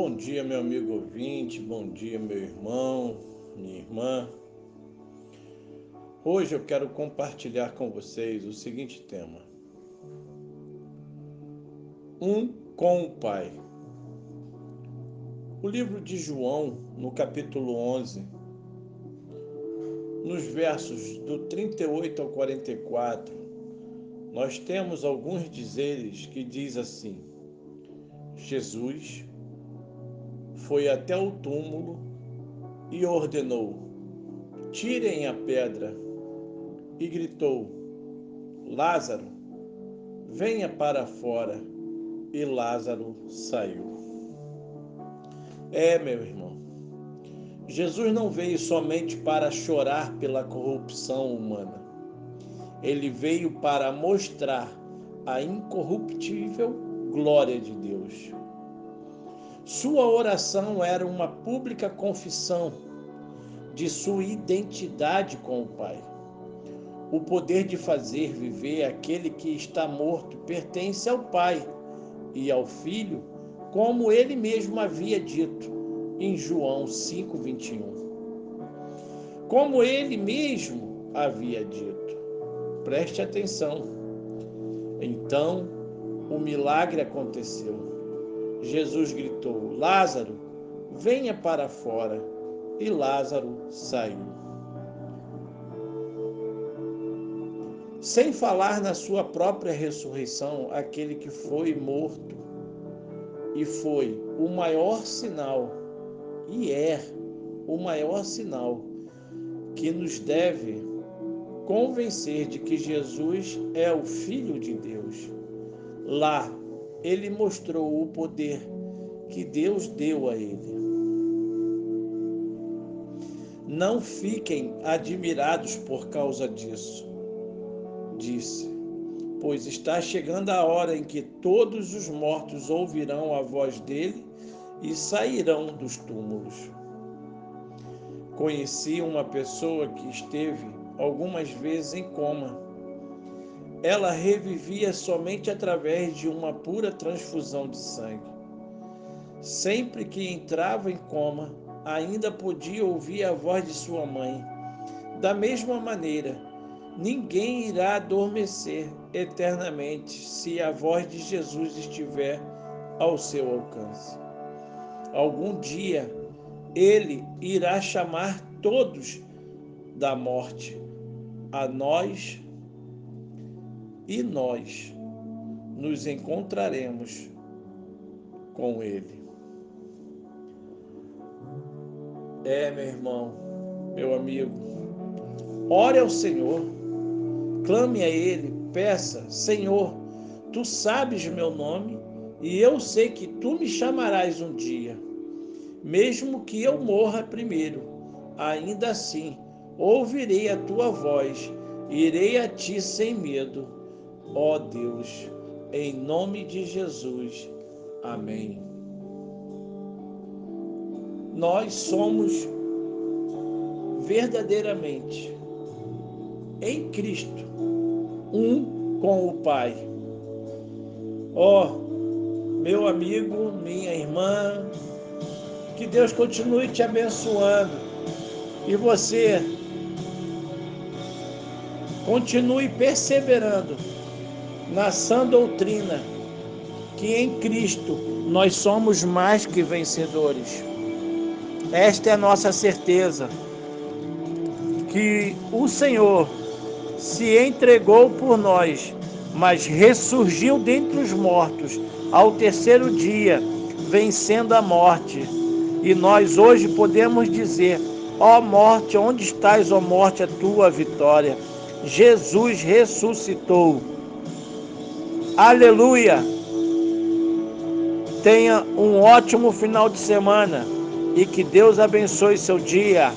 Bom dia, meu amigo ouvinte, bom dia, meu irmão, minha irmã. Hoje eu quero compartilhar com vocês o seguinte tema: Um com o Pai. O livro de João, no capítulo 11, nos versos do 38 ao 44, nós temos alguns dizeres que diz assim: Jesus foi até o túmulo e ordenou: Tirem a pedra. E gritou: Lázaro, venha para fora. E Lázaro saiu. É, meu irmão, Jesus não veio somente para chorar pela corrupção humana. Ele veio para mostrar a incorruptível glória de Deus. Sua oração era uma pública confissão de sua identidade com o Pai. O poder de fazer viver aquele que está morto pertence ao Pai e ao Filho, como ele mesmo havia dito em João 5:21. Como ele mesmo havia dito. Preste atenção. Então, o milagre aconteceu. Jesus gritou: Lázaro, venha para fora. E Lázaro saiu. Sem falar na sua própria ressurreição, aquele que foi morto e foi o maior sinal, e é o maior sinal que nos deve convencer de que Jesus é o Filho de Deus. Lá ele mostrou o poder que Deus deu a ele. Não fiquem admirados por causa disso, disse, pois está chegando a hora em que todos os mortos ouvirão a voz dele e sairão dos túmulos. Conheci uma pessoa que esteve algumas vezes em coma ela revivia somente através de uma pura transfusão de sangue. Sempre que entrava em coma, ainda podia ouvir a voz de sua mãe. Da mesma maneira, ninguém irá adormecer eternamente se a voz de Jesus estiver ao seu alcance. Algum dia, ele irá chamar todos da morte, a nós e nós nos encontraremos com Ele. É, meu irmão, meu amigo, ore ao Senhor, clame a Ele, peça: Senhor, tu sabes meu nome e eu sei que tu me chamarás um dia. Mesmo que eu morra primeiro, ainda assim ouvirei a tua voz, irei a ti sem medo Ó Deus, em nome de Jesus. Amém. Nós somos verdadeiramente em Cristo um com o Pai. Ó, oh, meu amigo, minha irmã, que Deus continue te abençoando e você continue perseverando na sã doutrina que em Cristo nós somos mais que vencedores. Esta é a nossa certeza, que o Senhor se entregou por nós, mas ressurgiu dentre os mortos ao terceiro dia, vencendo a morte. E nós hoje podemos dizer: ó morte, onde estás, ó morte, a tua vitória? Jesus ressuscitou. Aleluia! Tenha um ótimo final de semana e que Deus abençoe seu dia.